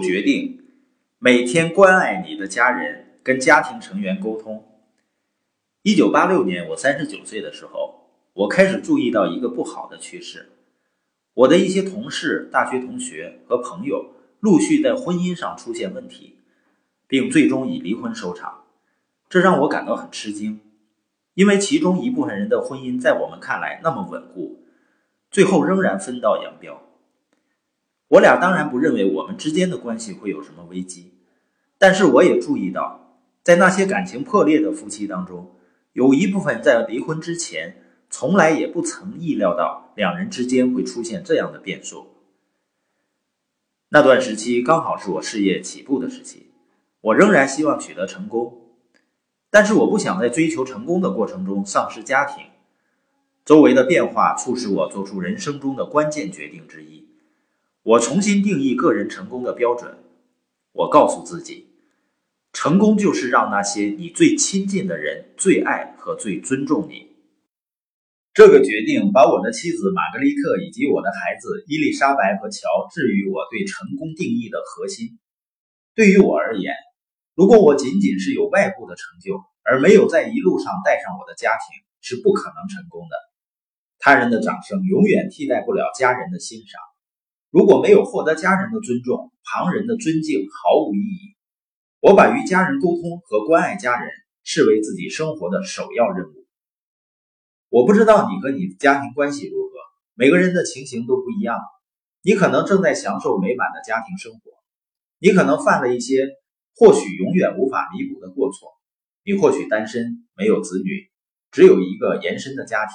决定，每天关爱你的家人，跟家庭成员沟通。一九八六年，我三十九岁的时候，我开始注意到一个不好的趋势：我的一些同事、大学同学和朋友陆续在婚姻上出现问题，并最终以离婚收场。这让我感到很吃惊，因为其中一部分人的婚姻在我们看来那么稳固，最后仍然分道扬镳。我俩当然不认为我们之间的关系会有什么危机，但是我也注意到，在那些感情破裂的夫妻当中，有一部分在离婚之前从来也不曾意料到两人之间会出现这样的变数。那段时期刚好是我事业起步的时期，我仍然希望取得成功，但是我不想在追求成功的过程中丧失家庭。周围的变化促使我做出人生中的关键决定之一。我重新定义个人成功的标准。我告诉自己，成功就是让那些你最亲近的人最爱和最尊重你。这个决定把我的妻子玛格丽特以及我的孩子伊丽莎白和乔置于我对成功定义的核心。对于我而言，如果我仅仅是有外部的成就，而没有在一路上带上我的家庭，是不可能成功的。他人的掌声永远替代不了家人的欣赏。如果没有获得家人的尊重，旁人的尊敬毫无意义。我把与家人沟通和关爱家人视为自己生活的首要任务。我不知道你和你的家庭关系如何，每个人的情形都不一样。你可能正在享受美满的家庭生活，你可能犯了一些或许永远无法弥补的过错，你或许单身，没有子女，只有一个延伸的家庭。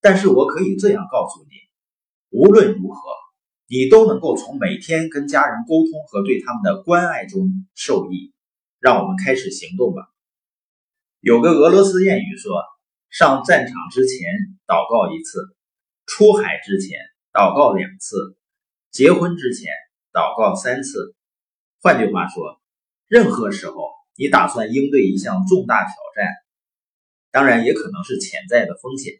但是我可以这样告诉你，无论如何。你都能够从每天跟家人沟通和对他们的关爱中受益。让我们开始行动吧。有个俄罗斯谚语说：“上战场之前祷告一次，出海之前祷告两次，结婚之前祷告三次。”换句话说，任何时候你打算应对一项重大挑战，当然也可能是潜在的风险，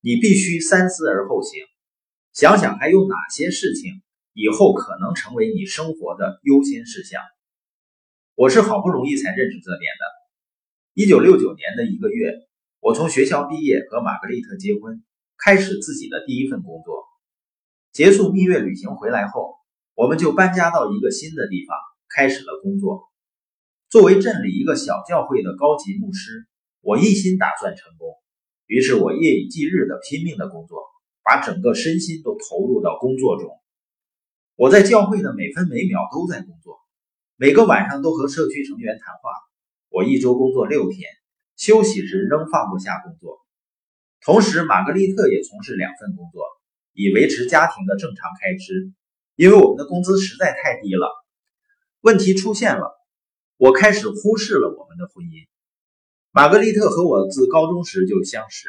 你必须三思而后行。想想还有哪些事情以后可能成为你生活的优先事项。我是好不容易才认识这点的。一九六九年的一个月，我从学校毕业，和玛格丽特结婚，开始自己的第一份工作。结束蜜月旅行回来后，我们就搬家到一个新的地方，开始了工作。作为镇里一个小教会的高级牧师，我一心打算成功，于是我夜以继日的拼命的工作。把整个身心都投入到工作中。我在教会的每分每秒都在工作，每个晚上都和社区成员谈话。我一周工作六天，休息时仍放不下工作。同时，玛格丽特也从事两份工作，以维持家庭的正常开支。因为我们的工资实在太低了，问题出现了，我开始忽视了我们的婚姻。玛格丽特和我自高中时就相识，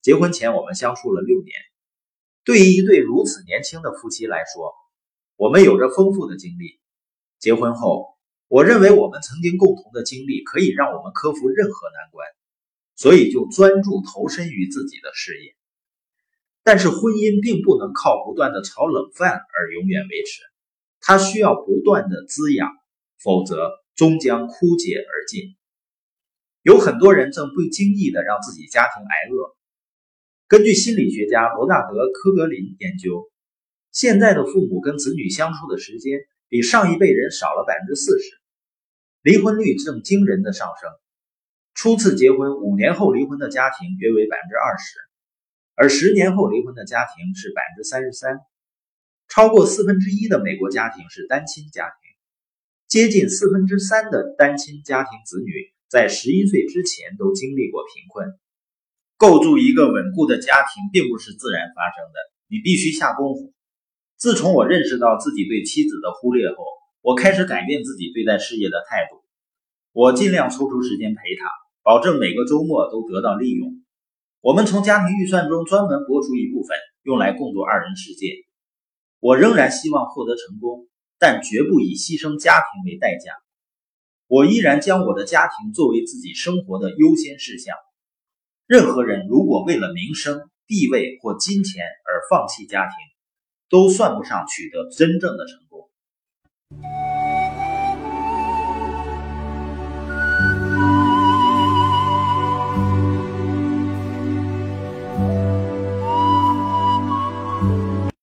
结婚前我们相处了六年。对于一对如此年轻的夫妻来说，我们有着丰富的经历。结婚后，我认为我们曾经共同的经历可以让我们克服任何难关，所以就专注投身于自己的事业。但是，婚姻并不能靠不断的炒冷饭而永远维持，它需要不断的滋养，否则终将枯竭而尽。有很多人正不经意的让自己家庭挨饿。根据心理学家罗纳德·科格林研究，现在的父母跟子女相处的时间比上一辈人少了百分之四十，离婚率正惊人的上升。初次结婚五年后离婚的家庭约为百分之二十，而十年后离婚的家庭是百分之三十三。超过四分之一的美国家庭是单亲家庭，接近四分之三的单亲家庭子女在十一岁之前都经历过贫困。构筑一个稳固的家庭并不是自然发生的，你必须下功夫。自从我认识到自己对妻子的忽略后，我开始改变自己对待事业的态度。我尽量抽出时间陪她，保证每个周末都得到利用。我们从家庭预算中专门拨出一部分，用来共度二人世界。我仍然希望获得成功，但绝不以牺牲家庭为代价。我依然将我的家庭作为自己生活的优先事项。任何人如果为了名声、地位或金钱而放弃家庭，都算不上取得真正的成功。